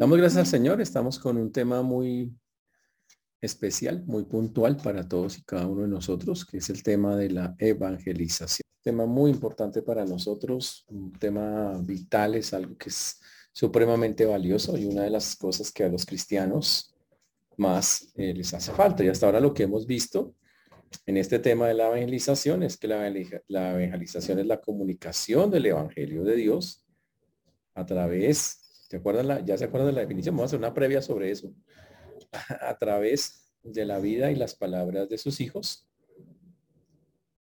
Damos gracias al Señor. Estamos con un tema muy especial, muy puntual para todos y cada uno de nosotros, que es el tema de la evangelización. Tema muy importante para nosotros, un tema vital, es algo que es supremamente valioso y una de las cosas que a los cristianos más eh, les hace falta. Y hasta ahora lo que hemos visto en este tema de la evangelización es que la, la evangelización es la comunicación del evangelio de Dios a través ¿Se acuerdan la, ya se acuerdan de la definición? Vamos a hacer una previa sobre eso. A través de la vida y las palabras de sus hijos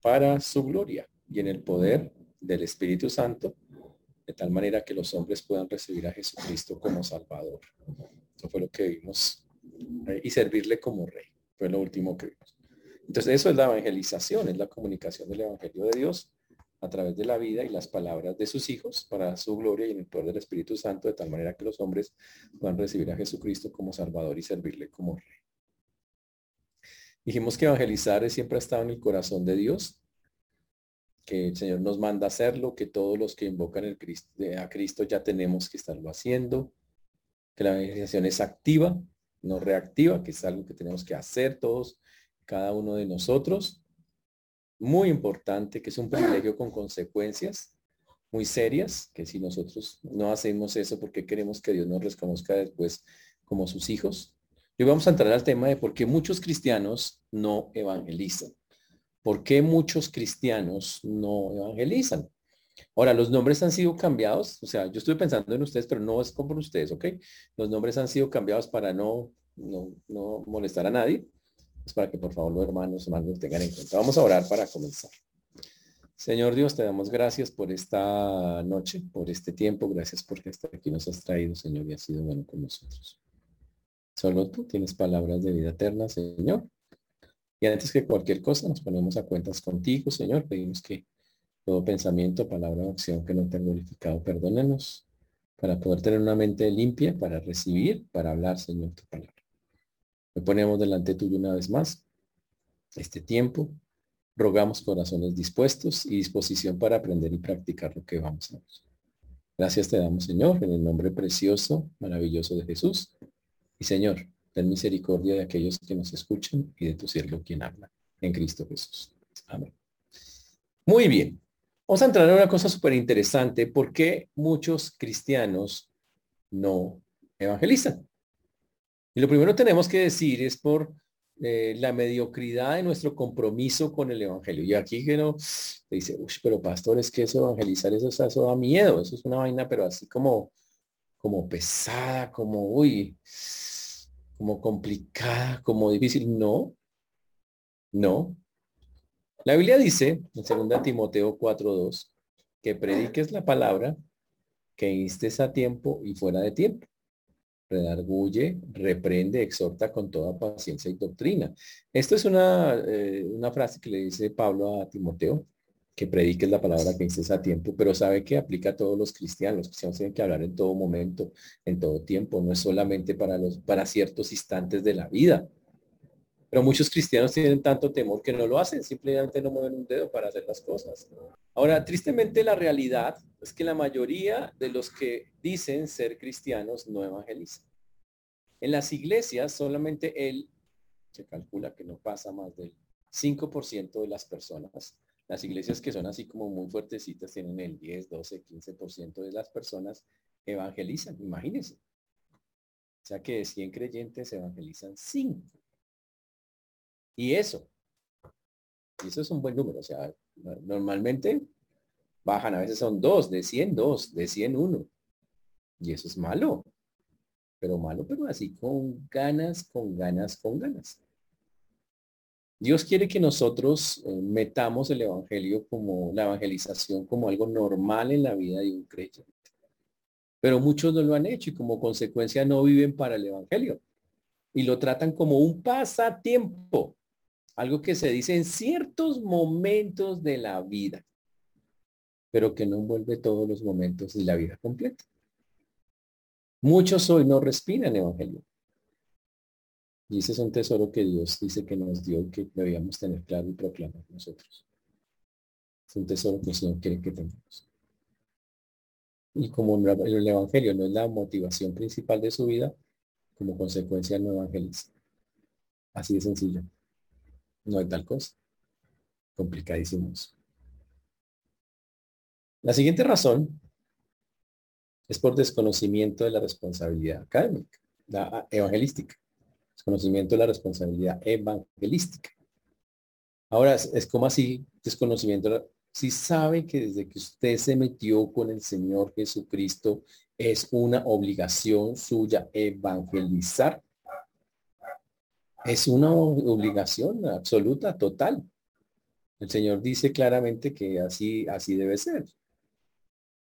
para su gloria y en el poder del Espíritu Santo, de tal manera que los hombres puedan recibir a Jesucristo como Salvador. Eso fue lo que vimos. Eh, y servirle como rey. Fue lo último que vimos. Entonces eso es la evangelización, es la comunicación del Evangelio de Dios a través de la vida y las palabras de sus hijos para su gloria y en el poder del Espíritu Santo, de tal manera que los hombres puedan recibir a Jesucristo como Salvador y servirle como Rey. Dijimos que evangelizar siempre ha estado en el corazón de Dios, que el Señor nos manda hacerlo, que todos los que invocan el Cristo, a Cristo ya tenemos que estarlo haciendo, que la evangelización es activa, no reactiva, que es algo que tenemos que hacer todos, cada uno de nosotros, muy importante, que es un privilegio con consecuencias muy serias, que si nosotros no hacemos eso porque queremos que Dios nos reconozca después como sus hijos. Y vamos a entrar al tema de por qué muchos cristianos no evangelizan. ¿Por qué muchos cristianos no evangelizan? Ahora, los nombres han sido cambiados, o sea, yo estoy pensando en ustedes, pero no es como ustedes, ¿ok? Los nombres han sido cambiados para no, no, no molestar a nadie para que por favor los hermanos hermanos tengan en cuenta. Vamos a orar para comenzar. Señor Dios, te damos gracias por esta noche, por este tiempo. Gracias porque hasta aquí nos has traído, Señor, y has sido bueno con nosotros. Solo tú tienes palabras de vida eterna, Señor. Y antes que cualquier cosa, nos ponemos a cuentas contigo, Señor. Pedimos que todo pensamiento, palabra o acción que no te han glorificado, perdónenos para poder tener una mente limpia, para recibir, para hablar, Señor, tu palabra. Me ponemos delante tuyo una vez más este tiempo. Rogamos corazones dispuestos y disposición para aprender y practicar lo que vamos a hacer. Gracias te damos, Señor, en el nombre precioso, maravilloso de Jesús. Y Señor, ten misericordia de aquellos que nos escuchan y de tu siervo quien habla. En Cristo Jesús. Amén. Muy bien. Vamos a entrar en una cosa súper interesante. ¿Por qué muchos cristianos no evangelizan? Y lo primero tenemos que decir es por eh, la mediocridad de nuestro compromiso con el Evangelio. Y aquí que no dice, uy, pero pastor, es que eso evangelizar, eso, eso da miedo, eso es una vaina, pero así como, como pesada, como, uy, como complicada, como difícil. No, no. La Biblia dice, en 2 Timoteo 4.2, que prediques la palabra, que instes a tiempo y fuera de tiempo redarguye, reprende, exhorta con toda paciencia y doctrina. Esto es una, eh, una frase que le dice Pablo a Timoteo, que prediques la palabra que dices a tiempo, pero sabe que aplica a todos los cristianos. Los cristianos tienen que hablar en todo momento, en todo tiempo, no es solamente para, los, para ciertos instantes de la vida. Pero muchos cristianos tienen tanto temor que no lo hacen, simplemente no mueven un dedo para hacer las cosas. Ahora, tristemente la realidad es que la mayoría de los que dicen ser cristianos no evangelizan. En las iglesias solamente él, se calcula que no pasa más del 5% de las personas. Las iglesias que son así como muy fuertecitas tienen el 10, 12, 15% de las personas evangelizan. Imagínense. O sea que de 100 creyentes evangelizan 5. Y eso, eso es un buen número, o sea, normalmente bajan, a veces son dos, de 100, dos, de 100, uno. Y eso es malo, pero malo, pero así con ganas, con ganas, con ganas. Dios quiere que nosotros eh, metamos el evangelio como la evangelización como algo normal en la vida de un creyente. Pero muchos no lo han hecho y como consecuencia no viven para el evangelio y lo tratan como un pasatiempo algo que se dice en ciertos momentos de la vida, pero que no envuelve todos los momentos de la vida completa. Muchos hoy no respiran evangelio. Y ese es un tesoro que Dios dice que nos dio que debíamos tener claro y proclamar nosotros. Es un tesoro que el Señor quiere que tengamos. Y como el Evangelio no es la motivación principal de su vida, como consecuencia no evangeliza. Así de sencillo. No hay tal cosa. Complicadísimos. La siguiente razón es por desconocimiento de la responsabilidad académica, la evangelística. Desconocimiento de la responsabilidad evangelística. Ahora, es como así desconocimiento. Si sabe que desde que usted se metió con el Señor Jesucristo, es una obligación suya evangelizar. Es una obligación absoluta, total. El Señor dice claramente que así, así debe ser.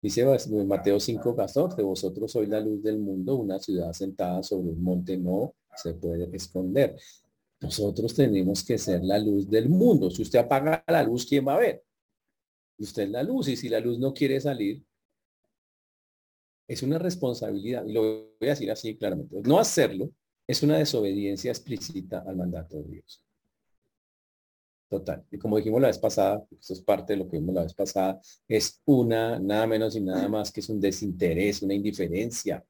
Dice Mateo 5, 14, vosotros sois la luz del mundo, una ciudad sentada sobre un monte no se puede esconder. Nosotros tenemos que ser la luz del mundo. Si usted apaga la luz, ¿quién va a ver? Usted es la luz y si la luz no quiere salir, es una responsabilidad. Y lo voy a decir así claramente. No hacerlo es una desobediencia explícita al mandato de Dios. Total. Y como dijimos la vez pasada, esto es parte de lo que vimos la vez pasada, es una, nada menos y nada más que es un desinterés, una indiferencia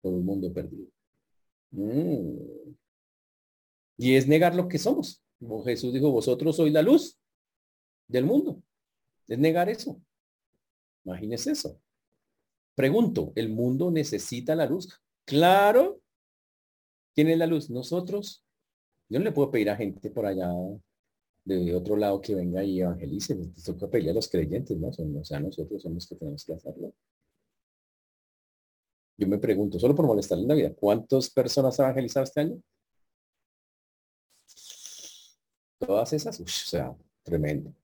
por un mundo perdido. Mm. Y es negar lo que somos. Como Jesús dijo, vosotros sois la luz del mundo. Es negar eso. Imagínese eso. Pregunto, ¿el mundo necesita la luz? Claro. ¿Quién es la luz? Nosotros. Yo no le puedo pedir a gente por allá de otro lado que venga y evangelice. Nos toca pedirle a los creyentes, ¿no? o sea, nosotros somos los que tenemos que hacerlo. Yo me pregunto, solo por molestarle en la vida, ¿cuántas personas ha evangelizado este año? Todas esas, o sea, tremendo.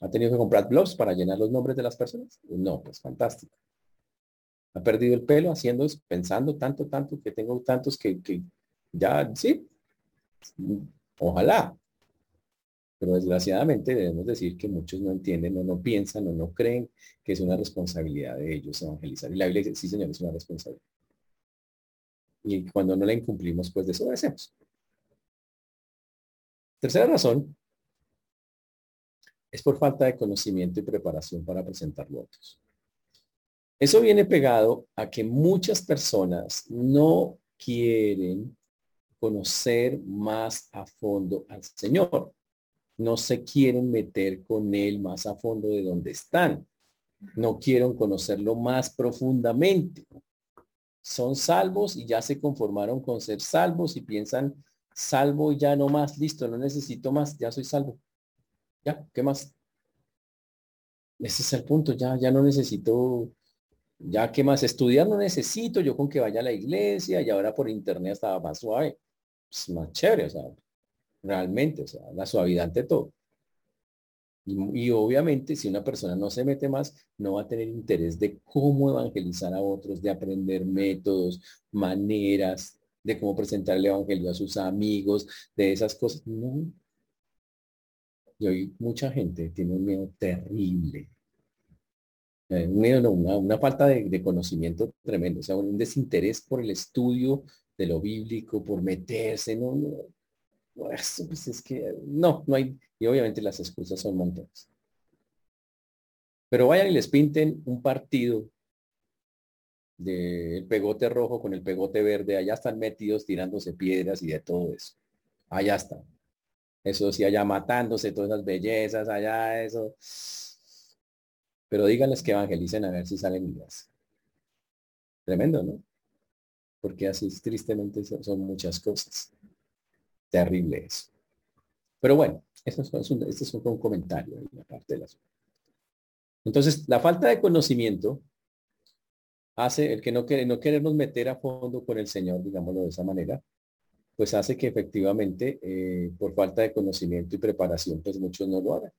¿Ha tenido que comprar blogs para llenar los nombres de las personas? No, pues fantástico. ¿Ha perdido el pelo haciendo pensando tanto, tanto, que tengo tantos que, que ya, sí, ojalá, pero desgraciadamente debemos decir que muchos no entienden o no piensan o no creen que es una responsabilidad de ellos evangelizar. Y la Biblia dice, sí señor, es una responsabilidad. Y cuando no la incumplimos, pues desobedecemos. Tercera razón es por falta de conocimiento y preparación para presentar votos. Eso viene pegado a que muchas personas no quieren conocer más a fondo al Señor no se quieren meter con él más a fondo de donde están. No quieren conocerlo más profundamente. Son salvos y ya se conformaron con ser salvos y piensan, salvo ya no más, listo, no necesito más, ya soy salvo. Ya, ¿qué más? Ese es el punto, ya, ya no necesito, ya qué más, estudiar no necesito, yo con que vaya a la iglesia y ahora por internet estaba más suave. Es más chévere, o sea, realmente, o sea, la suavidad ante todo. Y, obviamente si una persona no se mete más, no va a tener interés de cómo evangelizar a otros, de aprender métodos, maneras, de cómo presentar el evangelio a sus amigos, de esas cosas. No. Y hoy mucha gente tiene un miedo terrible. Eh, una, falta de, de conocimiento tremendo, o sea, un desinterés por el estudio de lo bíblico, por meterse, no, no, pues, pues es que no, no hay, y obviamente las excusas son montones. Pero vayan y les pinten un partido del pegote rojo con el pegote verde, allá están metidos tirándose piedras y de todo eso. Allá están. Eso sí, allá matándose todas esas bellezas, allá eso. Pero díganles que evangelicen a ver si salen vidas. Tremendo, ¿no? Porque así tristemente son muchas cosas terrible eso. Pero bueno, esto es un, un comentario en la parte de las. Entonces, la falta de conocimiento hace el que no, quiere, no queremos meter a fondo con el Señor, digámoslo de esa manera, pues hace que efectivamente, eh, por falta de conocimiento y preparación, pues muchos no lo hagan.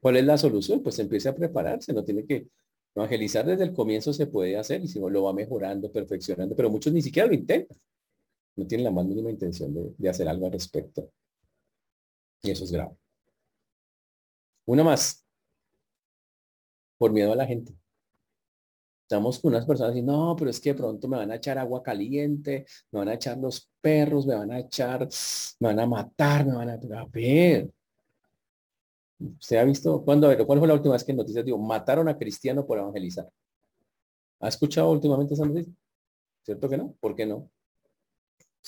¿Cuál es la solución? Pues empiece a prepararse, no tiene que evangelizar desde el comienzo se puede hacer y si no lo va mejorando, perfeccionando, pero muchos ni siquiera lo intentan no tienen la más mínima intención de, hacer algo al respecto. Y eso es grave. Una más. Por miedo a la gente. Estamos con unas personas y no, pero es que pronto me van a echar agua caliente, me van a echar los perros, me van a echar, me van a matar, me van a... A ver. ¿Usted ha visto cuándo? ¿Cuál fue la última vez que noticias digo, mataron a cristiano por evangelizar? ¿Ha escuchado últimamente esa noticia? ¿Cierto que no? ¿Por qué no?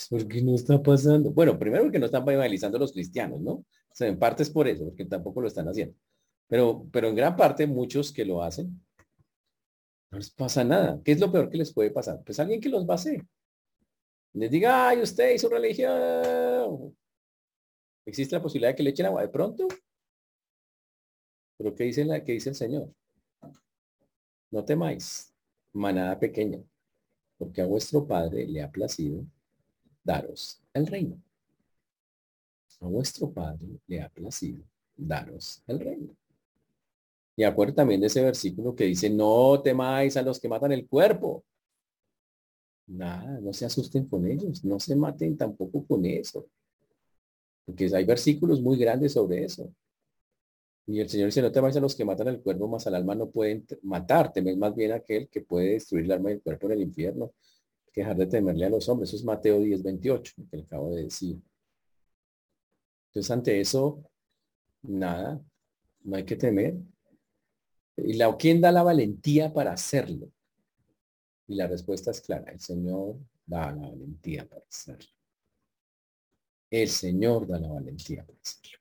Pues porque no está pasando. Bueno, primero porque no están evangelizando los cristianos, ¿no? O sea, en parte es por eso, porque tampoco lo están haciendo. Pero, pero en gran parte muchos que lo hacen, no les pasa nada. ¿Qué es lo peor que les puede pasar? Pues alguien que los va a hacer. Les diga, ay, usted y su religión. ¿Existe la posibilidad de que le echen agua de pronto? Pero ¿qué dice, la, qué dice el Señor? No temáis, manada pequeña, porque a vuestro Padre le ha placido daros el reino. A vuestro Padre le ha placido daros el reino. Y acuerdo también de ese versículo que dice, no temáis a los que matan el cuerpo. Nada, no se asusten con ellos, no se maten tampoco con eso. Porque hay versículos muy grandes sobre eso. Y el Señor dice, no temáis a los que matan el cuerpo, más al alma no pueden matar. Teméis más bien aquel que puede destruir el alma y el cuerpo en el infierno. Que dejar de temerle a los hombres. Eso es Mateo 10, 28, que le acabo de decir. Entonces, ante eso, nada, no hay que temer. ¿Y la, quién da la valentía para hacerlo? Y la respuesta es clara. El Señor da la valentía para hacerlo. El Señor da la valentía para hacerlo.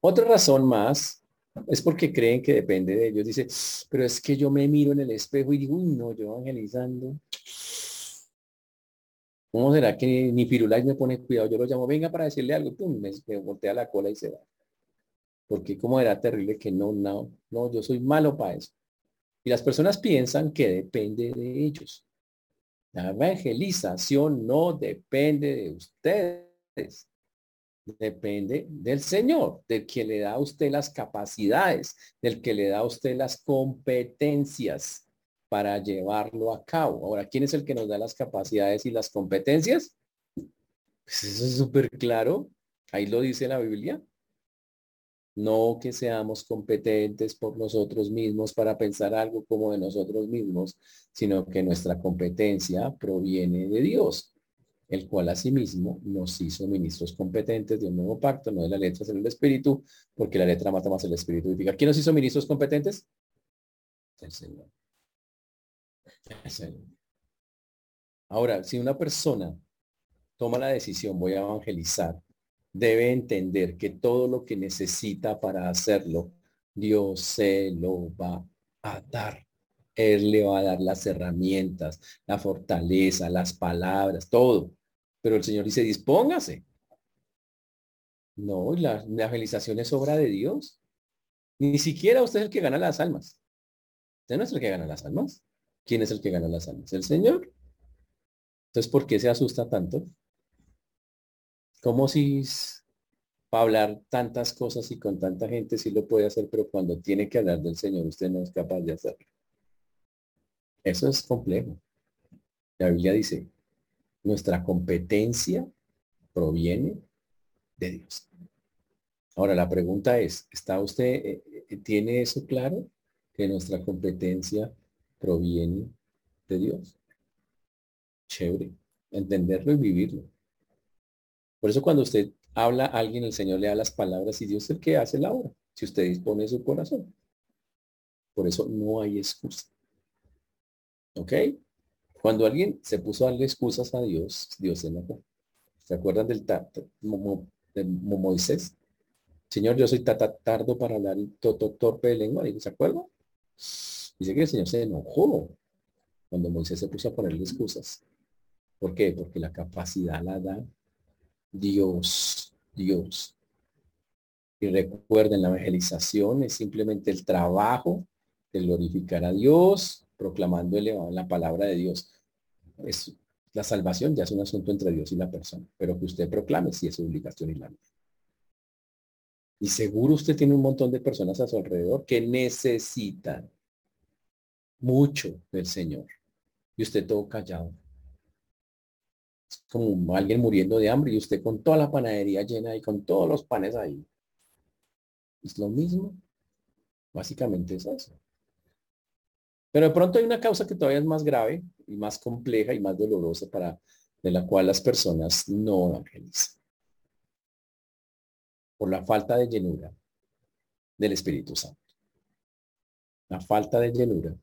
Otra razón más es porque creen que depende de ellos. Dice, pero es que yo me miro en el espejo y digo, uy, no, yo evangelizando. ¿Cómo será que ni Firulais me pone cuidado? Yo lo llamo, venga para decirle algo, pum, me, voltea la cola y se va. Porque como era terrible que no, no, no, yo soy malo para eso. Y las personas piensan que depende de ellos. La evangelización no depende de ustedes depende del Señor, del que le da a usted las capacidades, del que le da a usted las competencias para llevarlo a cabo. Ahora, ¿quién es el que nos da las capacidades y las competencias? Pues eso es súper claro. Ahí lo dice la Biblia. No que seamos competentes por nosotros mismos para pensar algo como de nosotros mismos, sino que nuestra competencia proviene de Dios el cual asimismo nos hizo ministros competentes de un nuevo pacto, no de la letra, sino el espíritu, porque la letra mata más el espíritu. ¿Quién nos hizo ministros competentes? El Señor. Ahora, si una persona toma la decisión, voy a evangelizar, debe entender que todo lo que necesita para hacerlo, Dios se lo va a dar. Él le va a dar las herramientas, la fortaleza, las palabras, todo. Pero el Señor dice, dispóngase. No, la, evangelización es obra de Dios. Ni siquiera usted es el que gana las almas. Usted no es el que gana las almas. ¿Quién es el que gana las almas? El Señor. Entonces, ¿por qué se asusta tanto? Como si para hablar tantas cosas y con tanta gente sí lo puede hacer, pero cuando tiene que hablar del Señor, usted no es capaz de hacerlo. Eso es complejo. La Biblia dice, nuestra competencia proviene de Dios. Ahora la pregunta es, ¿está usted, eh, eh, tiene eso claro? Que nuestra competencia proviene de Dios. Chévere. Entenderlo y vivirlo. Por eso cuando usted habla a alguien, el Señor le da las palabras y Dios es el que hace la obra. Si usted dispone su corazón. Por eso no hay excusa. ¿Ok? Cuando alguien se puso a darle excusas a Dios, Dios se enojó. ¿Se acuerdan del de Moisés? Señor, yo soy tardo para hablar y torpe de lengua. ¿Se acuerdan? Dice que el Señor se enojó cuando Moisés se puso a ponerle excusas. ¿Por qué? Porque la capacidad la da Dios, Dios. Y recuerden, la evangelización es simplemente el trabajo de glorificar a Dios, proclamando la palabra de Dios. Es, la salvación ya es un asunto entre Dios y la persona, pero que usted proclame si es obligación y la Y seguro usted tiene un montón de personas a su alrededor que necesitan mucho del Señor. Y usted todo callado. Es como alguien muriendo de hambre y usted con toda la panadería llena y con todos los panes ahí. Es lo mismo. Básicamente es eso. Pero de pronto hay una causa que todavía es más grave y más compleja y más dolorosa para de la cual las personas no evangelizan. Por la falta de llenura del Espíritu Santo. La falta de llenura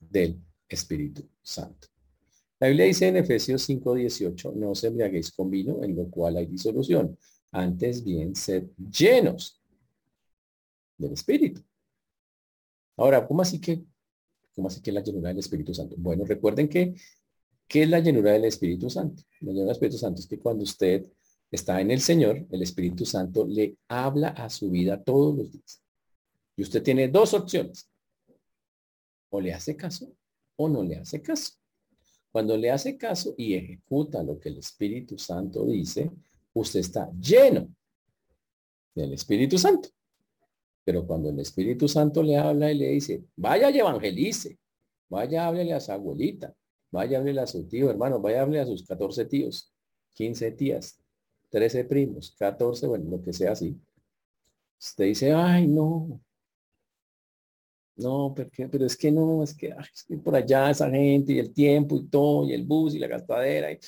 del Espíritu Santo. La Biblia dice en Efesios 5:18, no os embriaguéis con vino, en lo cual hay disolución. Antes bien, sed llenos del Espíritu. Ahora, ¿cómo así que, cómo así que la llenura del Espíritu Santo? Bueno, recuerden que, ¿qué es la llenura del Espíritu Santo? La llenura del Espíritu Santo es que cuando usted está en el Señor, el Espíritu Santo le habla a su vida todos los días. Y usted tiene dos opciones. O le hace caso o no le hace caso. Cuando le hace caso y ejecuta lo que el Espíritu Santo dice, usted está lleno del Espíritu Santo. Pero cuando el Espíritu Santo le habla y le dice, vaya y evangelice, vaya, háblele a su abuelita, vaya, háblele a su tío, hermano, vaya, háblele a sus 14 tíos, 15 tías, 13 primos, 14, bueno, lo que sea así. Usted dice, ay, no. No, porque, pero es que no, es que, por allá esa gente y el tiempo y todo, y el bus y la gastadera. Y,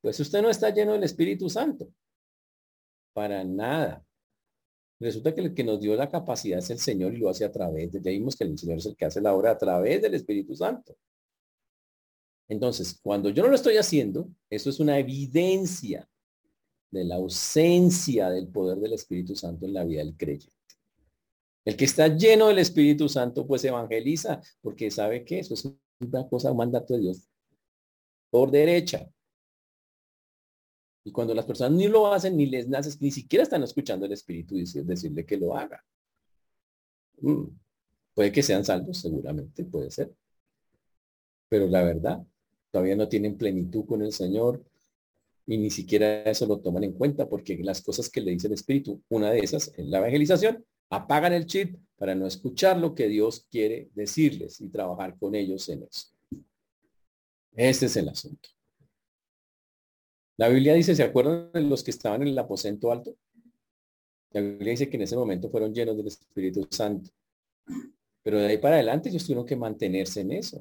pues usted no está lleno del Espíritu Santo. Para nada. Resulta que el que nos dio la capacidad es el Señor y lo hace a través de, ya vimos que el Señor es el que hace la obra a través del Espíritu Santo. Entonces, cuando yo no lo estoy haciendo, eso es una evidencia de la ausencia del poder del Espíritu Santo en la vida del creyente. El que está lleno del Espíritu Santo, pues evangeliza, porque sabe que eso es una cosa, un mandato de Dios por derecha. Y cuando las personas ni lo hacen, ni les nace, ni siquiera están escuchando el Espíritu decirle que lo haga. Mm. Puede que sean salvos, seguramente, puede ser. Pero la verdad, todavía no tienen plenitud con el Señor y ni siquiera eso lo toman en cuenta porque las cosas que le dice el Espíritu, una de esas es la evangelización, apagan el chip para no escuchar lo que Dios quiere decirles y trabajar con ellos en eso. Este es el asunto. La Biblia dice, ¿se acuerdan de los que estaban en el aposento alto? La Biblia dice que en ese momento fueron llenos del Espíritu Santo. Pero de ahí para adelante ellos tuvieron que mantenerse en eso.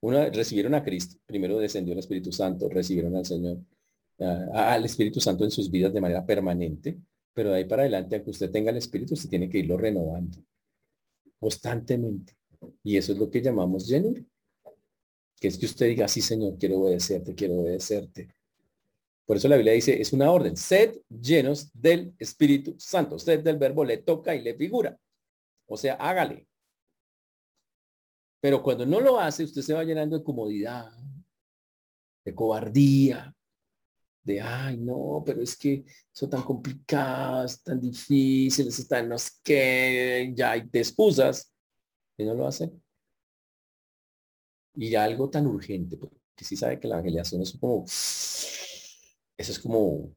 Uno, recibieron a Cristo, primero descendió el Espíritu Santo, recibieron al Señor, al Espíritu Santo en sus vidas de manera permanente, pero de ahí para adelante, aunque usted tenga el Espíritu, usted tiene que irlo renovando constantemente. Y eso es lo que llamamos llenura. Que es que usted diga, sí, Señor, quiero obedecerte, quiero obedecerte. Por eso la Biblia dice, es una orden, sed llenos del Espíritu Santo. Sed del verbo le toca y le figura. O sea, hágale. Pero cuando no lo hace, usted se va llenando de comodidad, de cobardía, de, ay, no, pero es que eso tan complicado, es tan difícil, es tan no sé qué, ya hay te excusas y no lo hace. Y algo tan urgente, porque sí sabe que la evangelización es como eso es como,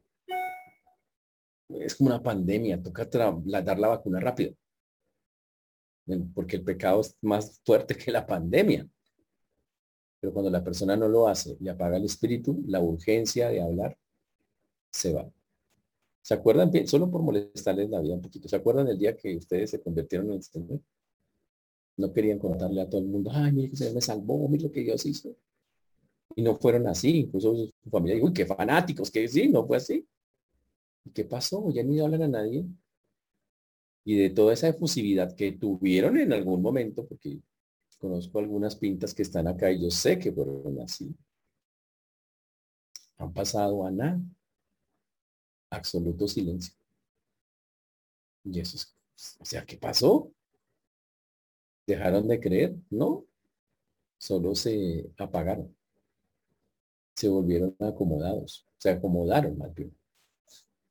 es como una pandemia, toca dar la vacuna rápido. Porque el pecado es más fuerte que la pandemia. Pero cuando la persona no lo hace y apaga el espíritu, la urgencia de hablar se va. ¿Se acuerdan? Solo por molestarles la vida un poquito. ¿Se acuerdan el día que ustedes se convirtieron en Señor? No querían contarle a todo el mundo, ay, mire que se me salvó, mire lo que Dios hizo. Y no fueron así, incluso su familia dijo, uy, qué fanáticos, que sí, no fue así. ¿Y qué pasó? Ya ni hablan a nadie. Y de toda esa efusividad que tuvieron en algún momento, porque conozco algunas pintas que están acá y yo sé que fueron así. Han pasado a nada. Absoluto silencio. Y eso es, o sea, ¿qué pasó? ¿Dejaron de creer? No. Solo se apagaron se volvieron acomodados, se acomodaron más bien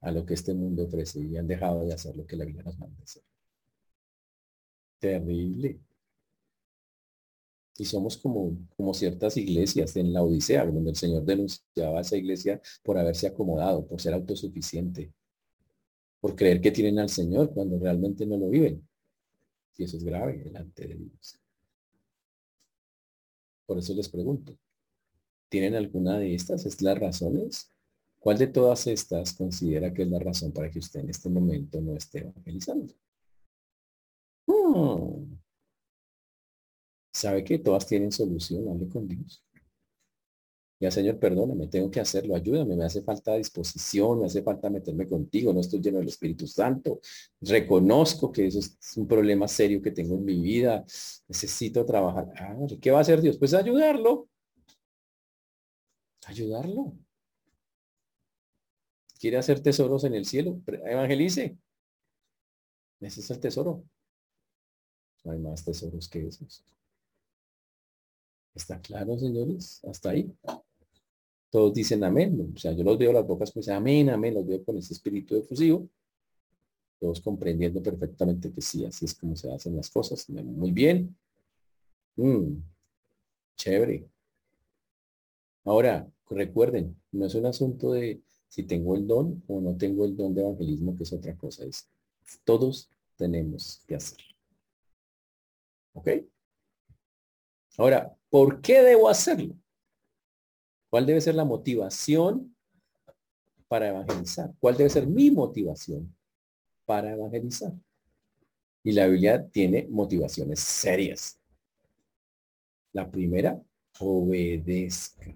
a lo que este mundo ofrece y han dejado de hacer lo que la vida nos manda hacer. Terrible. Y somos como, como ciertas iglesias en la Odisea, donde el Señor denunciaba a esa iglesia por haberse acomodado, por ser autosuficiente, por creer que tienen al Señor cuando realmente no lo viven. Y eso es grave delante de Dios. Por eso les pregunto, ¿Tienen alguna de estas? ¿Es las razones? ¿Cuál de todas estas considera que es la razón para que usted en este momento no esté evangelizando? Hmm. ¿Sabe que todas tienen solución? Hable con Dios. Ya, Señor, perdóname, tengo que hacerlo, ayúdame, me hace falta disposición, me hace falta meterme contigo, no estoy lleno del Espíritu Santo. Reconozco que eso es un problema serio que tengo en mi vida. Necesito trabajar. Ah, ¿Qué va a hacer Dios? Pues ayudarlo. Ayudarlo. ¿Quiere hacer tesoros en el cielo? Evangelice. Ese es el tesoro. No hay más tesoros que esos. ¿Está claro, señores? Hasta ahí. Todos dicen amén. O sea, yo los veo las bocas pues amén, amén, los veo con ese espíritu efusivo. Todos comprendiendo perfectamente que sí, así es como se hacen las cosas. Muy bien. Mm, chévere. Ahora, recuerden, no es un asunto de si tengo el don o no tengo el don de evangelismo, que es otra cosa. Es todos tenemos que hacer. ¿Ok? Ahora, ¿por qué debo hacerlo? ¿Cuál debe ser la motivación para evangelizar? ¿Cuál debe ser mi motivación para evangelizar? Y la Biblia tiene motivaciones serias. La primera, obedezca.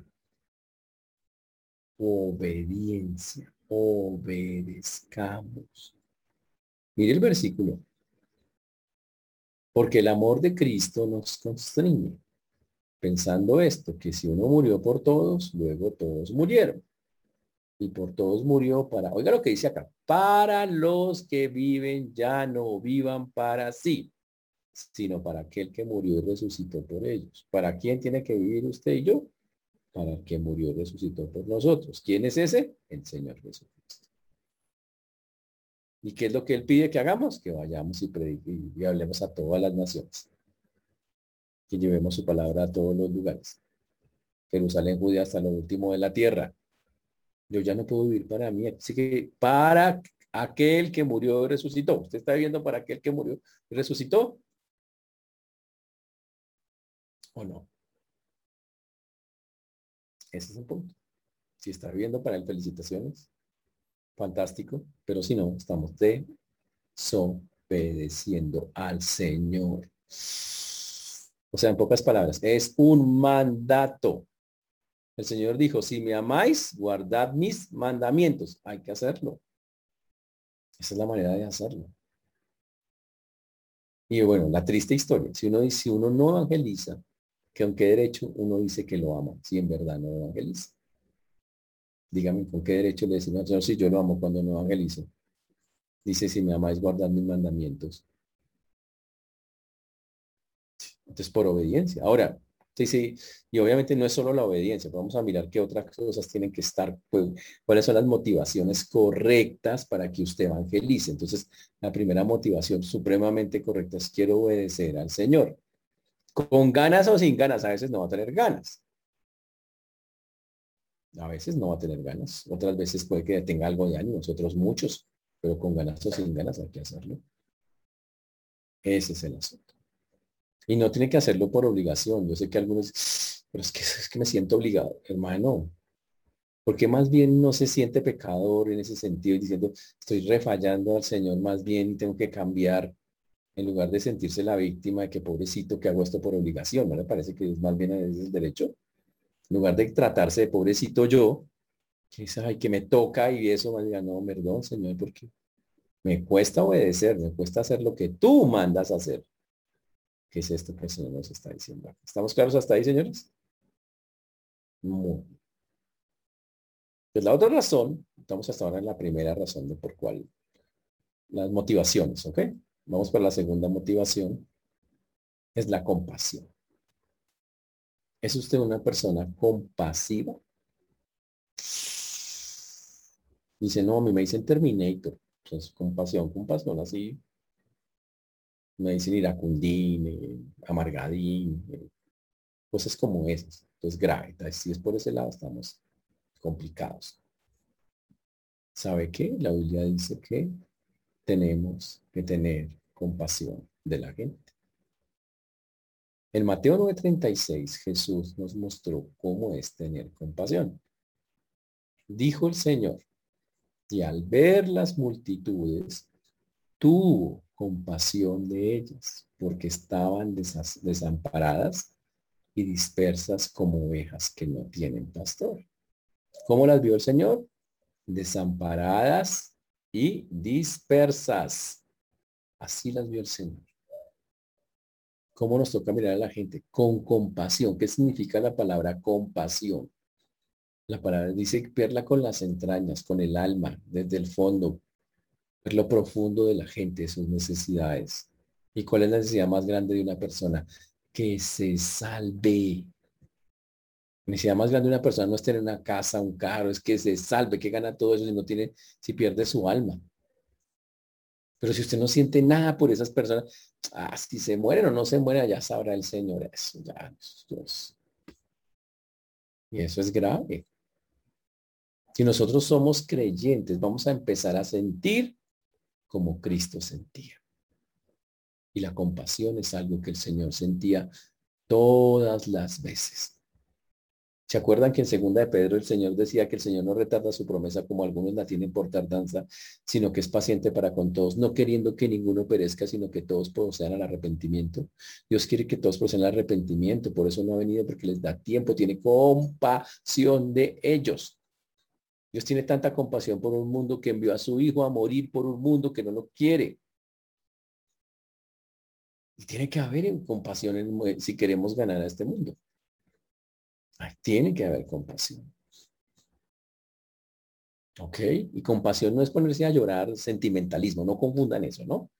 Obediencia. Obedezcamos. Mire el versículo. Porque el amor de Cristo nos constriñe pensando esto, que si uno murió por todos, luego todos murieron. Y por todos murió para, oiga lo que dice acá, para los que viven ya no vivan para sí, sino para aquel que murió y resucitó por ellos. ¿Para quién tiene que vivir usted y yo? Para el que murió y resucitó por nosotros. ¿Quién es ese? El Señor Jesucristo. ¿Y qué es lo que Él pide que hagamos? Que vayamos y, y hablemos a todas las naciones que llevemos su palabra a todos los lugares. Jerusalén, Judea, hasta lo último de la tierra. Yo ya no puedo vivir para mí. Así que para aquel que murió y resucitó. ¿Usted está viviendo para aquel que murió y resucitó? ¿O no? Ese es el punto. Si está viviendo para él, felicitaciones. Fantástico. Pero si no, estamos desobedeciendo al Señor. O sea, en pocas palabras, es un mandato. El Señor dijo, si me amáis, guardad mis mandamientos. Hay que hacerlo. Esa es la manera de hacerlo. Y bueno, la triste historia. Si uno, si uno no evangeliza, que aunque derecho uno dice que lo ama, si en verdad no evangeliza. Dígame, ¿con qué derecho le decimos al Señor si yo lo amo cuando no evangelizo? Dice, si me amáis, guardad mis mandamientos. Entonces, por obediencia. Ahora, sí, sí, y obviamente no es solo la obediencia, vamos a mirar qué otras cosas tienen que estar, pues, cuáles son las motivaciones correctas para que usted evangelice. Entonces, la primera motivación supremamente correcta es quiero obedecer al Señor. Con ganas o sin ganas, a veces no va a tener ganas. A veces no va a tener ganas, otras veces puede que tenga algo de ánimo, otros muchos, pero con ganas o sin ganas hay que hacerlo. Ese es el asunto. Y no tiene que hacerlo por obligación. Yo sé que algunos, pero es que, es que me siento obligado, hermano. Porque más bien no se siente pecador en ese sentido y diciendo, estoy refallando al Señor más bien tengo que cambiar en lugar de sentirse la víctima de que pobrecito que hago esto por obligación. ¿No le parece que es más bien el derecho? En lugar de tratarse de pobrecito yo, que es, ay, que me toca y eso, me diga, no, perdón, Señor, porque me cuesta obedecer, me cuesta hacer lo que tú mandas hacer. ¿Qué es esto que el Señor nos está diciendo? ¿Estamos claros hasta ahí, señores? Muy Pues la otra razón, estamos hasta ahora en la primera razón de por cuál. Las motivaciones, ¿ok? Vamos por la segunda motivación. Es la compasión. ¿Es usted una persona compasiva? Dice, no, a mí me dicen Terminator. Pues compasión, compasión, así me dicen iracundín, amargadín, cosas como esas. Entonces grave. si es por ese lado, estamos complicados. ¿Sabe qué? La Biblia dice que tenemos que tener compasión de la gente. En Mateo 9:36 Jesús nos mostró cómo es tener compasión. Dijo el Señor, y al ver las multitudes, tuvo compasión de ellas, porque estaban desamparadas y dispersas como ovejas que no tienen pastor. ¿Cómo las vio el Señor? Desamparadas y dispersas. Así las vio el Señor. ¿Cómo nos toca mirar a la gente? Con compasión. ¿Qué significa la palabra compasión? La palabra dice verla con las entrañas, con el alma, desde el fondo, ver lo profundo de la gente, sus necesidades. ¿Y cuál es la necesidad más grande de una persona? Que se salve. Necesidad más grande de una persona no es tener una casa, un carro, es que se salve, que gana todo eso si no tiene, si pierde su alma. Pero si usted no siente nada por esas personas, ah, si se mueren o no se mueren, ya sabrá el Señor eso. Y eso es grave. Si nosotros somos creyentes, vamos a empezar a sentir como Cristo sentía. Y la compasión es algo que el Señor sentía todas las veces. ¿Se acuerdan que en segunda de Pedro el Señor decía que el Señor no retarda su promesa como algunos la tienen por tardanza, sino que es paciente para con todos, no queriendo que ninguno perezca, sino que todos procedan al arrepentimiento? Dios quiere que todos procedan al arrepentimiento, por eso no ha venido porque les da tiempo, tiene compasión de ellos. Dios tiene tanta compasión por un mundo que envió a su Hijo a morir por un mundo que no lo quiere. Y tiene que haber compasión en, si queremos ganar a este mundo. Tiene que haber compasión. ¿Ok? Y compasión no es ponerse a llorar sentimentalismo, no confundan eso, ¿no?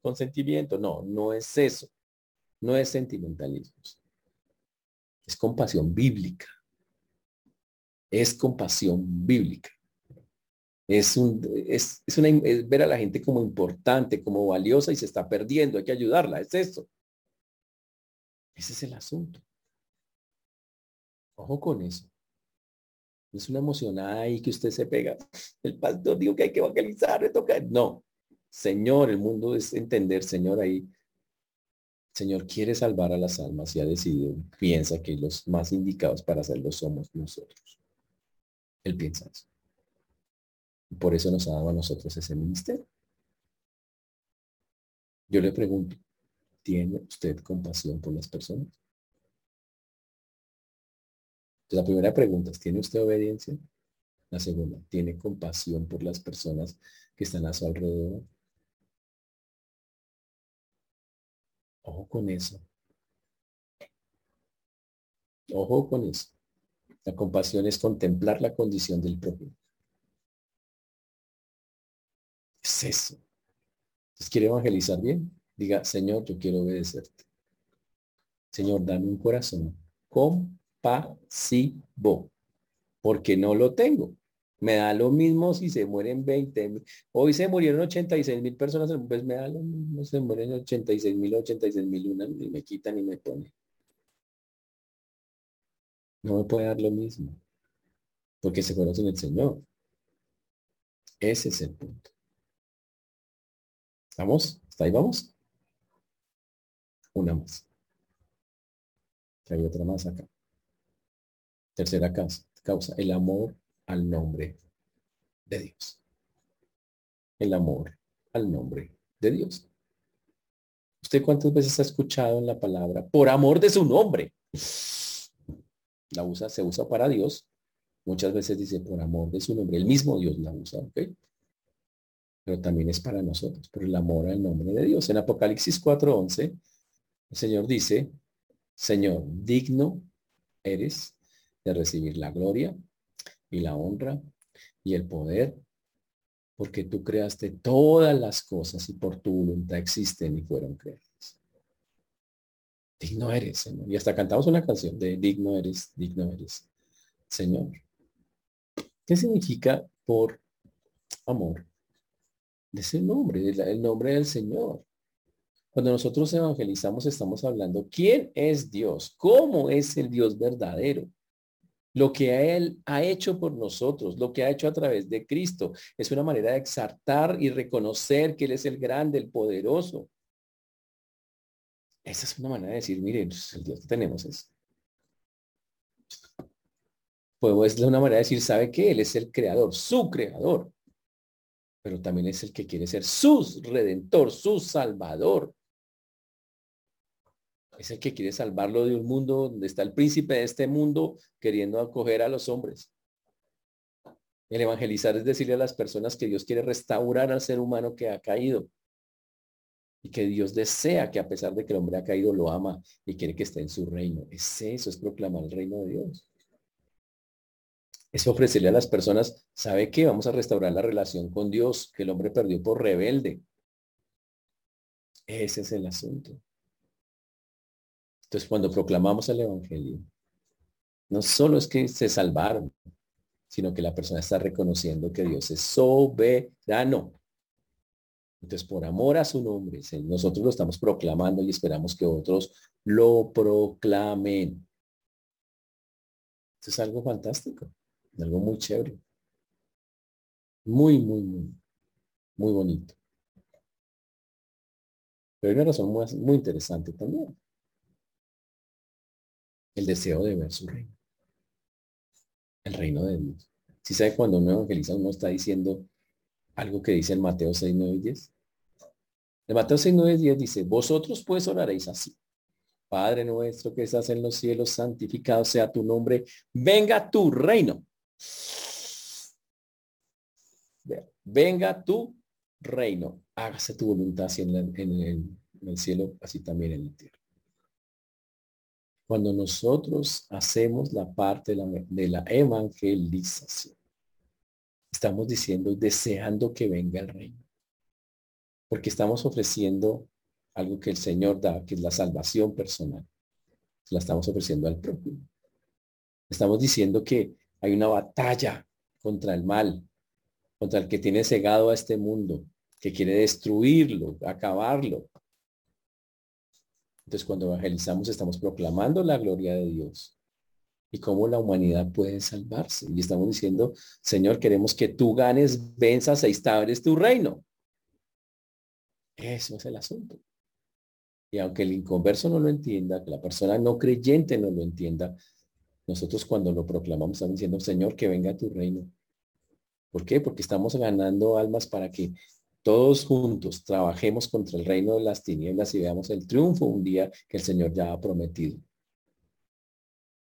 Con sentimiento, no, no es eso. No es sentimentalismo. Es compasión bíblica. Es compasión bíblica. Es, un, es, una, es ver a la gente como importante, como valiosa y se está perdiendo. Hay que ayudarla. Es eso. Ese es el asunto. Ojo con eso. es una emocionada ahí que usted se pega. El pastor dijo que hay que evangelizar, le toca. No, Señor, el mundo es entender, Señor, ahí. Señor quiere salvar a las almas y ha decidido, piensa que los más indicados para hacerlo somos nosotros. Él piensa eso. Por eso nos ha dado a nosotros ese ministerio. Yo le pregunto, ¿tiene usted compasión por las personas? La primera pregunta es, ¿tiene usted obediencia? La segunda, ¿tiene compasión por las personas que están a su alrededor? Ojo con eso. Ojo con eso. La compasión es contemplar la condición del propio. Es eso. Entonces, ¿quiere evangelizar bien? Diga, Señor, yo quiero obedecerte. Señor, dame un corazón con pasivo, porque no lo tengo. Me da lo mismo si se mueren 20. Hoy se murieron 86 mil personas, pues me da lo mismo, se mueren 86 mil, 86 mil una, y me quitan y me ponen. No me puede dar lo mismo, porque se conocen el Señor. Ese es el punto. ¿Vamos? ¿Está ahí? ¿Vamos? Una más. Hay otra más acá. Tercera causa, el amor al nombre de Dios. El amor al nombre de Dios. ¿Usted cuántas veces ha escuchado en la palabra por amor de su nombre? La usa, se usa para Dios. Muchas veces dice por amor de su nombre. El mismo Dios la usa, ¿ok? Pero también es para nosotros, por el amor al nombre de Dios. En Apocalipsis 4:11, el Señor dice, Señor, digno eres de recibir la gloria y la honra y el poder, porque tú creaste todas las cosas y por tu voluntad existen y fueron creadas. Digno eres, Señor. Y hasta cantamos una canción de digno eres, digno eres, Señor. ¿Qué significa por amor? De ese nombre, el nombre del Señor. Cuando nosotros evangelizamos estamos hablando quién es Dios, cómo es el Dios verdadero lo que Él ha hecho por nosotros, lo que ha hecho a través de Cristo. Es una manera de exaltar y reconocer que Él es el grande, el poderoso. Esa es una manera de decir, miren, pues, el Dios que tenemos es. Pues es una manera de decir, ¿sabe que Él es el creador, su creador. Pero también es el que quiere ser su redentor, su salvador. Es el que quiere salvarlo de un mundo donde está el príncipe de este mundo queriendo acoger a los hombres. El evangelizar es decirle a las personas que Dios quiere restaurar al ser humano que ha caído. Y que Dios desea que a pesar de que el hombre ha caído, lo ama y quiere que esté en su reino. Es eso, es proclamar el reino de Dios. Es ofrecerle a las personas, ¿sabe qué? Vamos a restaurar la relación con Dios que el hombre perdió por rebelde. Ese es el asunto. Entonces, cuando proclamamos el Evangelio, no solo es que se salvaron, sino que la persona está reconociendo que Dios es soberano. Entonces, por amor a su nombre, nosotros lo estamos proclamando y esperamos que otros lo proclamen. Esto es algo fantástico, algo muy chévere. Muy, muy, muy, muy bonito. Pero hay una razón muy, muy interesante también. El deseo de ver su reino el reino de Dios. Si sabe cuando uno evangeliza, uno está diciendo algo que dice en Mateo 6, 9 y 10. En Mateo 6, 9 y 10 dice, vosotros pues oraréis así. Padre nuestro que estás en los cielos, santificado sea tu nombre, venga tu reino. Venga tu reino. Hágase tu voluntad así en, en el cielo, así también en la tierra. Cuando nosotros hacemos la parte de la, evangelización, estamos diciendo y deseando que venga el reino. Porque estamos ofreciendo algo que el Señor da, que es la salvación personal. La estamos ofreciendo al propio. Estamos diciendo que hay una batalla contra el mal, contra el que tiene cegado a este mundo, que quiere destruirlo, acabarlo. Entonces, cuando evangelizamos, estamos proclamando la gloria de Dios y cómo la humanidad puede salvarse. Y estamos diciendo, Señor, queremos que tú ganes, venzas e instaures tu reino. Eso es el asunto. Y aunque el inconverso no lo entienda, que la persona no creyente no lo entienda, nosotros cuando lo proclamamos estamos diciendo, Señor, que venga tu reino. ¿Por qué? Porque estamos ganando almas para que todos juntos trabajemos contra el reino de las tinieblas y veamos el triunfo un día que el Señor ya ha prometido.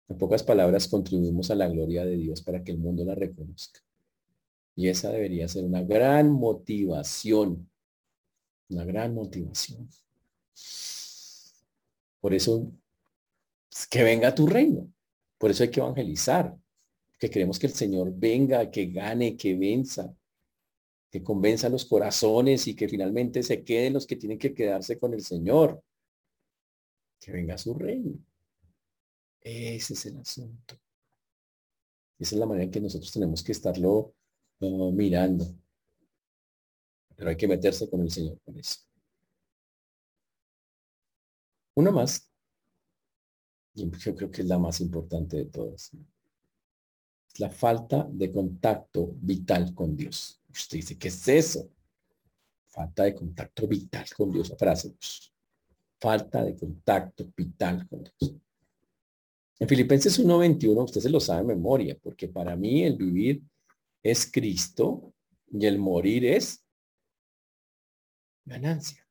En pocas palabras, contribuimos a la gloria de Dios para que el mundo la reconozca. Y esa debería ser una gran motivación, una gran motivación. Por eso, pues, que venga tu reino. Por eso hay que evangelizar, que queremos que el Señor venga, que gane, que venza, que convenza los corazones y que finalmente se queden los que tienen que quedarse con el Señor. Que venga su reino. Ese es el asunto. Esa es la manera en que nosotros tenemos que estarlo uh, mirando. Pero hay que meterse con el Señor con eso. Una más. yo creo que es la más importante de todas. la falta de contacto vital con Dios. Usted dice, ¿qué es eso? Falta de contacto vital con Dios. Frase. Falta de contacto vital con Dios. En Filipenses 1.21, usted se lo sabe en memoria, porque para mí el vivir es Cristo y el morir es ganancia.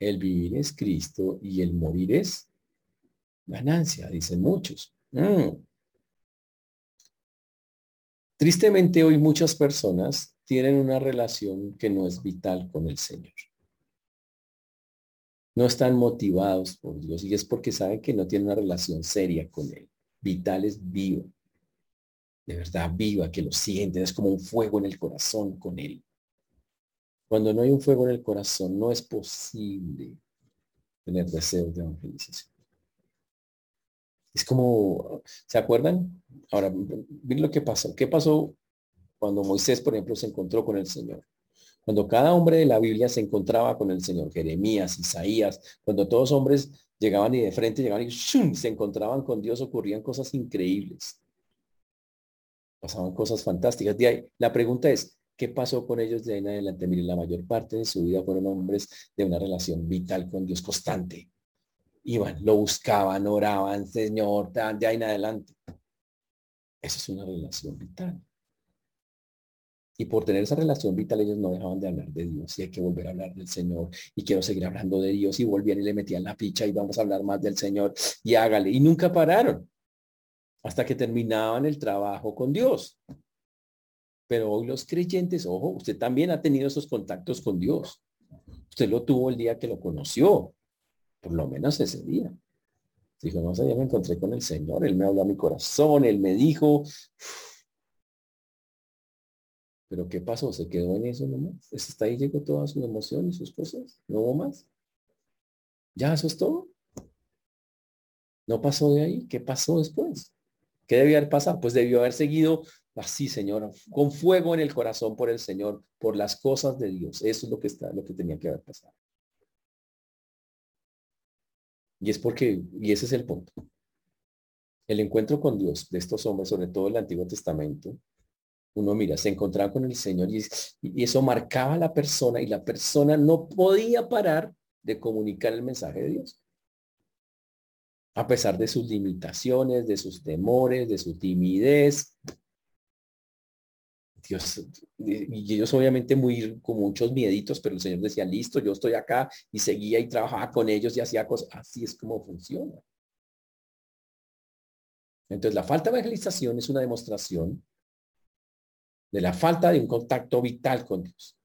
El vivir es Cristo y el morir es ganancia, dicen muchos. Mm. Tristemente hoy muchas personas tienen una relación que no es vital con el Señor. No están motivados por Dios y es porque saben que no tienen una relación seria con Él. Vital es vivo. De verdad viva, que lo sienten. Es como un fuego en el corazón con Él. Cuando no hay un fuego en el corazón, no es posible tener deseos de evangelización. Es como, ¿se acuerdan? Ahora, miren lo que pasó. ¿Qué pasó cuando Moisés, por ejemplo, se encontró con el Señor? Cuando cada hombre de la Biblia se encontraba con el Señor, Jeremías, Isaías, cuando todos hombres llegaban y de frente llegaban y se encontraban con Dios, ocurrían cosas increíbles. Pasaban cosas fantásticas. De ahí, la pregunta es, ¿qué pasó con ellos de ahí en adelante? Miren, la mayor parte de su vida fueron hombres de una relación vital con Dios constante. Iban, lo buscaban, oraban, Señor, de ahí en adelante. Esa es una relación vital. Y por tener esa relación vital, ellos no dejaban de hablar de Dios y hay que volver a hablar del Señor y quiero seguir hablando de Dios y volvían y le metían la picha y vamos a hablar más del Señor y hágale. Y nunca pararon hasta que terminaban el trabajo con Dios. Pero hoy los creyentes, ojo, usted también ha tenido esos contactos con Dios. Usted lo tuvo el día que lo conoció, por lo menos ese día. Dijo, no sé, me encontré con el Señor, Él me habló a mi corazón, Él me dijo, pero ¿qué pasó? ¿Se quedó en eso nomás? ¿Está ahí llegó toda su emoción y sus cosas? ¿No hubo más? ¿Ya eso es todo? ¿No pasó de ahí? ¿Qué pasó después? ¿Qué debió haber pasado? Pues debió haber seguido así, Señor, con fuego en el corazón por el Señor, por las cosas de Dios. Eso es lo que está, lo que tenía que haber pasado. Y es porque, y ese es el punto. El encuentro con Dios de estos hombres, sobre todo el Antiguo Testamento, uno mira, se encontraba con el Señor y, eso marcaba a la persona y la persona no podía parar de comunicar el mensaje de Dios. A pesar de sus limitaciones, de sus temores, de su timidez. Dios, y ellos obviamente muy con muchos mieditos, pero el Señor decía, listo, yo estoy acá y seguía y trabajaba con ellos y hacía cosas. Así es como funciona. Entonces, la falta de evangelización es una demostración de la falta de un contacto vital con Dios.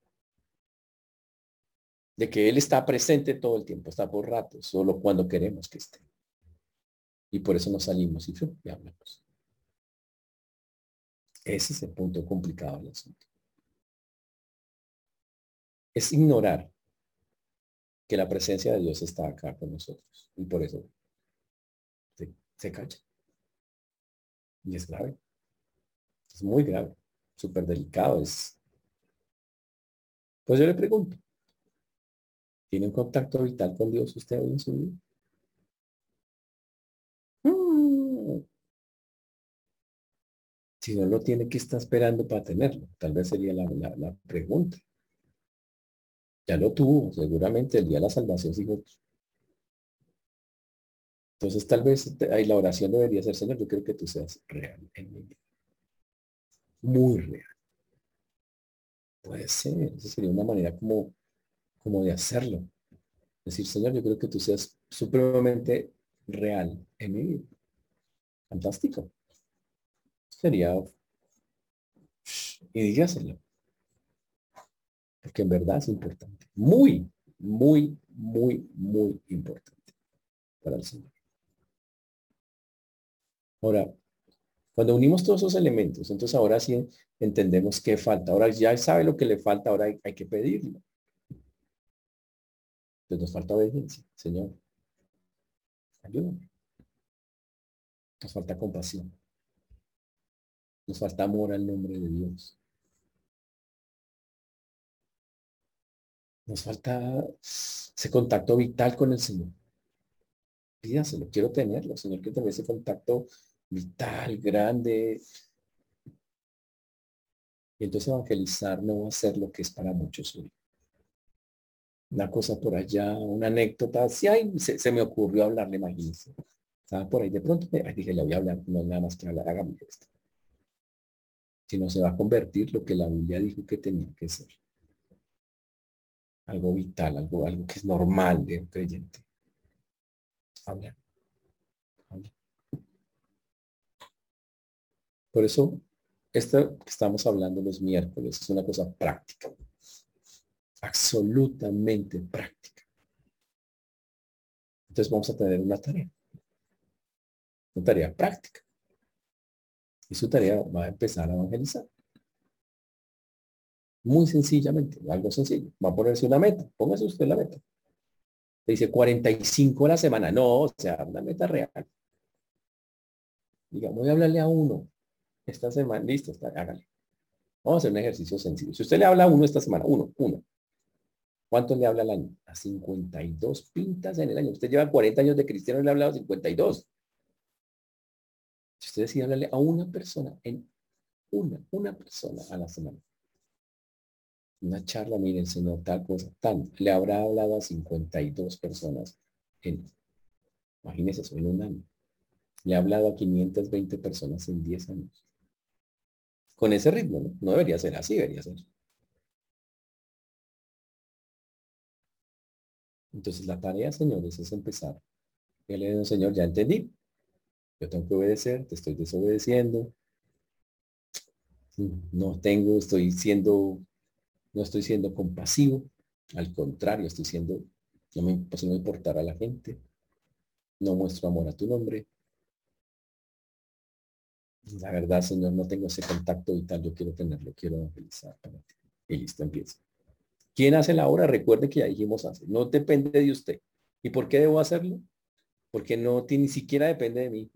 De que Él está presente todo el tiempo, está por rato, solo cuando queremos que esté. Y por eso nos salimos y, y hablamos. Ese es el punto complicado del asunto. Es ignorar que la presencia de Dios está acá con nosotros. Y por eso se, se cacha. Y es grave. Es muy grave súper delicado. Es... Pues yo le pregunto, ¿tiene un contacto vital con Dios usted hoy en su vida? Mm. Si no lo tiene, ¿qué está esperando para tenerlo? Tal vez sería la, la, pregunta. Ya lo tuvo, seguramente el día de la salvación sigo. Entonces tal vez ahí la oración debería ser, Señor, yo creo que tú seas real en mi vida muy real. Puede ser, esa sería una manera como, como de hacerlo. Decir, Señor, yo creo que tú seas supremamente real en mi vida. Fantástico. Sería, y dígaselo. Porque en verdad es importante. Muy, muy, muy, muy importante para el Señor. Ahora, cuando unimos todos esos elementos, entonces ahora sí entendemos qué falta. Ahora ya sabe lo que le falta, ahora hay, que pedirlo. Entonces nos falta obediencia, Señor. Ayúdame. Nos falta compasión. Nos falta amor al nombre de Dios. Nos falta ese contacto vital con el Señor. Pídaselo, quiero tenerlo, Señor, quiero tener ese contacto vital, grande. Y entonces evangelizar no va a ser lo que es para muchos hoy. Una cosa por allá, una anécdota, si hay, se, me ocurrió hablarle, imagínense. Estaba por ahí, de pronto dije, le voy a hablar, no nada más que hablar, hágame esto. Si no se va a convertir lo que la Biblia dijo que tenía que ser. Algo vital, algo, algo que es normal de un creyente. Habla. Habla. Por eso, esto que estamos hablando los miércoles es una cosa práctica. Absolutamente práctica. Entonces vamos a tener una tarea. Una tarea práctica. Y su tarea va a empezar a evangelizar. Muy sencillamente, algo sencillo. Va a ponerse una meta. Póngase usted la meta. dice 45 a la semana. No, o sea, una meta real. Diga, voy a hablarle a uno esta semana, listo, está, hágale. Vamos a hacer un ejercicio sencillo. Si usted le habla a uno esta semana, uno, uno. ¿Cuánto le habla al año? A 52 pintas en el año. Usted lleva 40 años de cristiano y le ha hablado a 52. Si usted decide hablarle a una persona, en una, una persona a la semana. Una charla, miren, señor, tal cosa, tal. Le habrá hablado a 52 personas en, imagínese, eso en un año. Le ha hablado a 520 personas en 10 años. con ese ritmo, ¿no? No debería ser así, debería ser. Entonces la tarea, señores, es empezar. Y le digo, Señor, ya entendí. Yo tengo que obedecer, te estoy desobedeciendo. No tengo, estoy siendo, no estoy siendo compasivo. Al contrario, estoy siendo, no me, pues importar a la gente. No muestro amor a tu nombre. La verdad, Señor, no tengo ese contacto vital. Yo quiero tenerlo, quiero evangelizar. Y listo, empieza. ¿Quién hace la obra? Recuerde que ya dijimos hace. No depende de usted. ¿Y por qué debo hacerlo? Porque no ni siquiera depende de mí.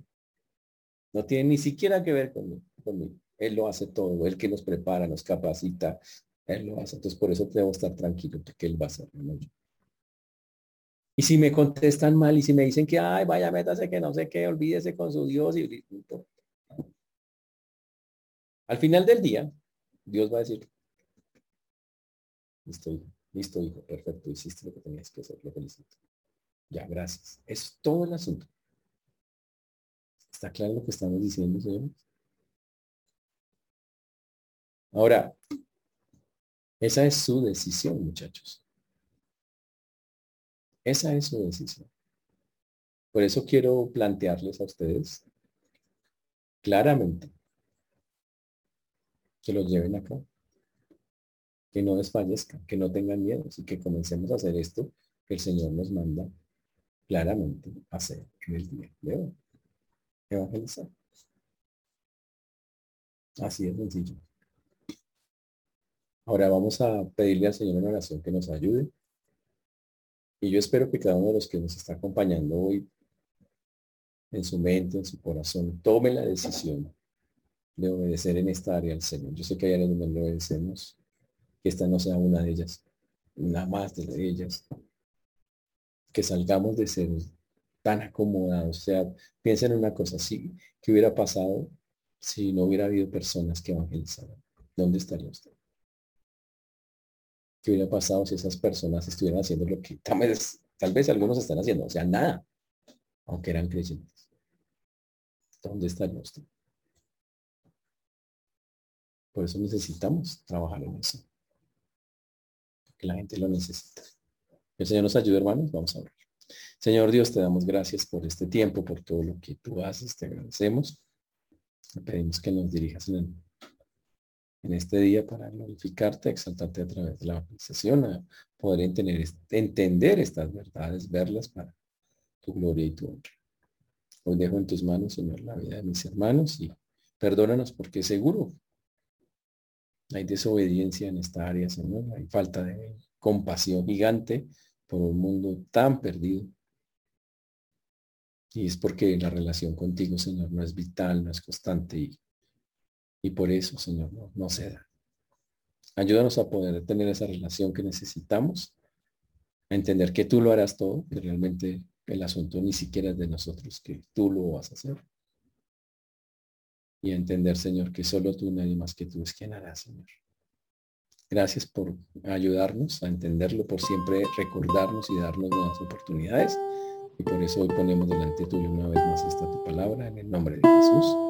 No tiene ni siquiera que ver conmigo. conmigo. Él lo hace todo. Él que nos prepara, nos capacita. Él lo hace. Entonces por eso debo estar tranquilo, porque Él va a hacerlo, no Y si me contestan mal y si me dicen que, ay, vaya, métase que no sé qué, olvídese con su Dios y al final del día, Dios va a decir, listo, listo, hijo, perfecto, hiciste lo que tenías que hacer, lo felicito. Ya, gracias. Es todo el asunto. ¿Está claro lo que estamos diciendo, señores? Ahora, esa es su decisión, muchachos. Esa es su decisión. Por eso quiero plantearles a ustedes claramente que los lleven acá. Que no desfallezcan, que no tengan miedo y que comencemos a hacer esto que el Señor nos manda claramente hacer en el día de hoy. Evangelizar. Así es sencillo. Ahora vamos a pedirle al Señor en oración que nos ayude. Y yo espero que cada uno de los que nos está acompañando hoy, en su mente, en su corazón, tome la decisión de obedecer en esta área al Señor. Yo sé que hay áreas donde no obedecemos, que esta no sea una de ellas, una más de ellas. Que salgamos de ser tan acomodados. O sea, piensen en una cosa, si, ¿qué hubiera pasado si no hubiera habido personas que evangelizaran? ¿Dónde estaría usted? ¿Qué hubiera pasado si esas personas estuvieran haciendo lo que tal vez, tal vez algunos están haciendo? O sea, nada, aunque eran creyentes. ¿Dónde estaría usted? Por eso necesitamos trabajar en eso. Que la gente lo necesita. el Señor nos ayude, hermanos. Vamos a ver. Señor Dios, te damos gracias por este tiempo, por todo lo que tú haces. Te agradecemos. Te pedimos que nos dirijas en, este día para glorificarte, exaltarte a través de la organización, a poder entender, entender estas verdades, verlas para tu gloria y tu honra. Hoy dejo en tus manos, Señor, la vida de mis hermanos y perdónanos porque seguro hay desobediencia en esta área, Señor. Hay falta de compasión gigante por un mundo tan perdido. Y es porque la relación contigo, Señor, no es vital, no es constante y, y por eso, Señor, no, no se da. Ayúdanos a poder tener esa relación que necesitamos, a entender que tú lo harás todo, que realmente el asunto ni siquiera es de nosotros, que tú lo vas a hacer y entender, Señor, que solo tú, nadie más que tú es quien hará, Señor. Gracias por ayudarnos a entenderlo, por siempre recordarnos y darnos nuevas oportunidades. Y por eso hoy ponemos delante tuyo una vez más esta tu palabra en el nombre de Jesús.